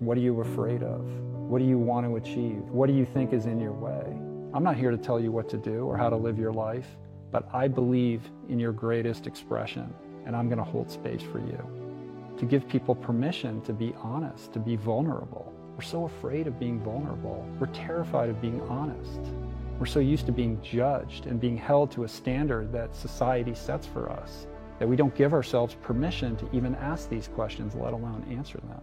What are you afraid of? What do you want to achieve? What do you think is in your way? I'm not here to tell you what to do or how to live your life, but I believe in your greatest expression, and I'm going to hold space for you. To give people permission to be honest, to be vulnerable. We're so afraid of being vulnerable. We're terrified of being honest. We're so used to being judged and being held to a standard that society sets for us that we don't give ourselves permission to even ask these questions, let alone answer them.